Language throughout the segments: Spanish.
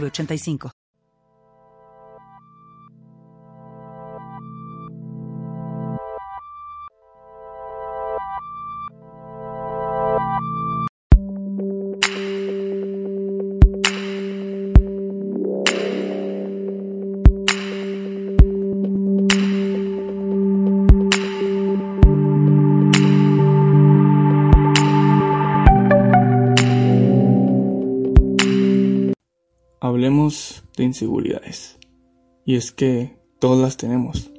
906985. Hablemos de inseguridades. Y es que todas las tenemos.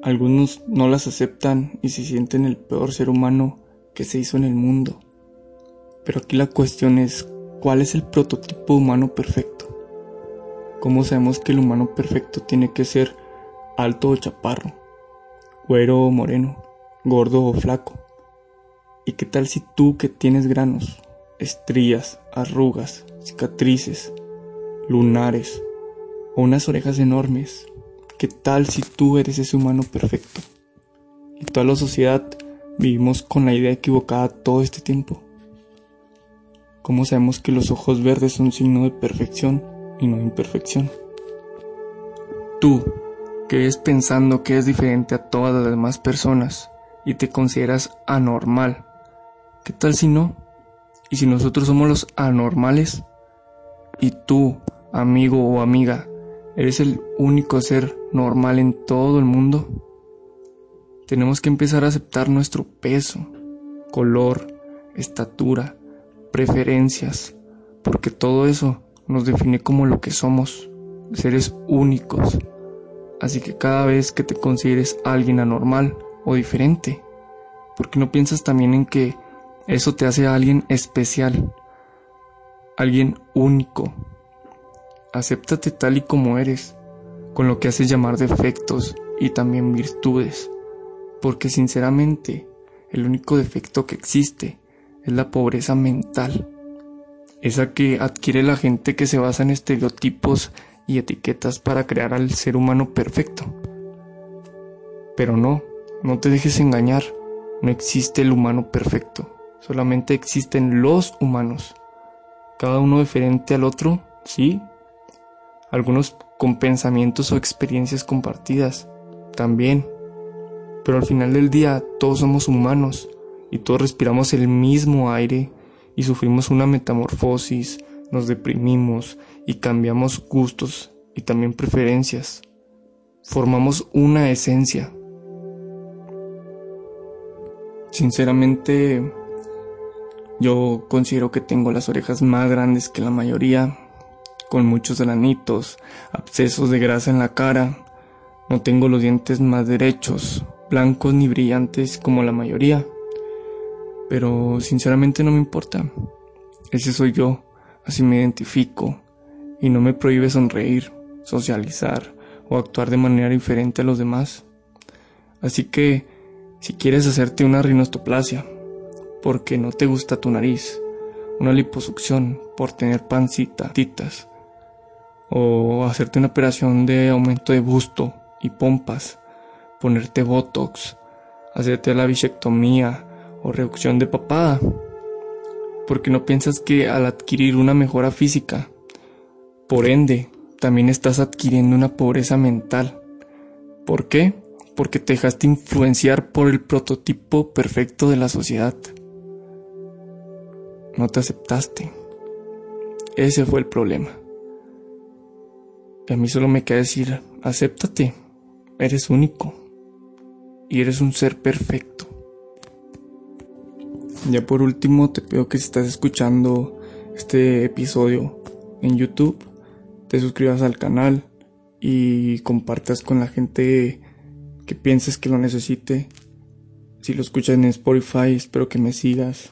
Algunos no las aceptan y se sienten el peor ser humano que se hizo en el mundo. Pero aquí la cuestión es, ¿cuál es el prototipo humano perfecto? ¿Cómo sabemos que el humano perfecto tiene que ser alto o chaparro, güero o moreno, gordo o flaco? ¿Y qué tal si tú que tienes granos, estrías, arrugas, cicatrices, lunares o unas orejas enormes. ¿Qué tal si tú eres ese humano perfecto? Y toda la sociedad vivimos con la idea equivocada todo este tiempo. ¿Cómo sabemos que los ojos verdes son signo de perfección y no imperfección? Tú, que ves pensando que eres diferente a todas las demás personas y te consideras anormal, ¿qué tal si no? ¿Y si nosotros somos los anormales? Y tú, amigo o amiga, ¿eres el único ser normal en todo el mundo? Tenemos que empezar a aceptar nuestro peso, color, estatura, preferencias, porque todo eso nos define como lo que somos, seres únicos. Así que cada vez que te consideres alguien anormal o diferente, porque no piensas también en que eso te hace a alguien especial, alguien único, acéptate tal y como eres, con lo que haces llamar defectos y también virtudes, porque sinceramente el único defecto que existe es la pobreza mental, esa que adquiere la gente que se basa en estereotipos y etiquetas para crear al ser humano perfecto. Pero no, no te dejes engañar, no existe el humano perfecto, solamente existen los humanos, cada uno diferente al otro, sí, algunos con pensamientos o experiencias compartidas, también. Pero al final del día todos somos humanos y todos respiramos el mismo aire y sufrimos una metamorfosis, nos deprimimos y cambiamos gustos y también preferencias. Formamos una esencia. Sinceramente, yo considero que tengo las orejas más grandes que la mayoría con muchos granitos, abscesos de grasa en la cara. No tengo los dientes más derechos, blancos ni brillantes como la mayoría. Pero sinceramente no me importa. Ese soy yo, así me identifico, y no me prohíbe sonreír, socializar o actuar de manera diferente a los demás. Así que, si quieres hacerte una rinostoplasia, porque no te gusta tu nariz, una liposucción por tener pancita, titas, o hacerte una operación de aumento de busto y pompas, ponerte botox, hacerte la bichectomía o reducción de papada. Porque no piensas que al adquirir una mejora física, por ende, también estás adquiriendo una pobreza mental. ¿Por qué? Porque te dejaste influenciar por el prototipo perfecto de la sociedad. No te aceptaste. Ese fue el problema. A mí solo me queda decir, acéptate, eres único y eres un ser perfecto. Ya por último te pido que si estás escuchando este episodio en YouTube, te suscribas al canal y compartas con la gente que pienses que lo necesite. Si lo escuchas en Spotify, espero que me sigas.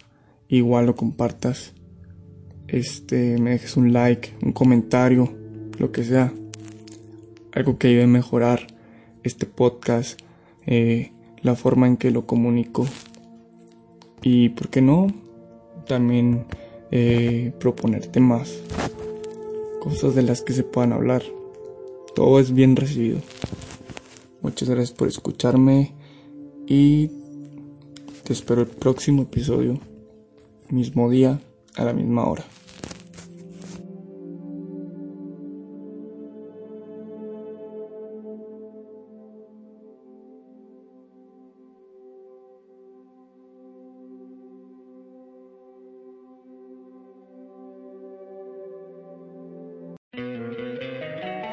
Igual lo compartas. Este, me dejes un like, un comentario lo que sea. Algo que ayude a mejorar este podcast, eh, la forma en que lo comunico. Y, ¿por qué no? También eh, proponer temas, cosas de las que se puedan hablar. Todo es bien recibido. Muchas gracias por escucharme y te espero el próximo episodio, mismo día, a la misma hora.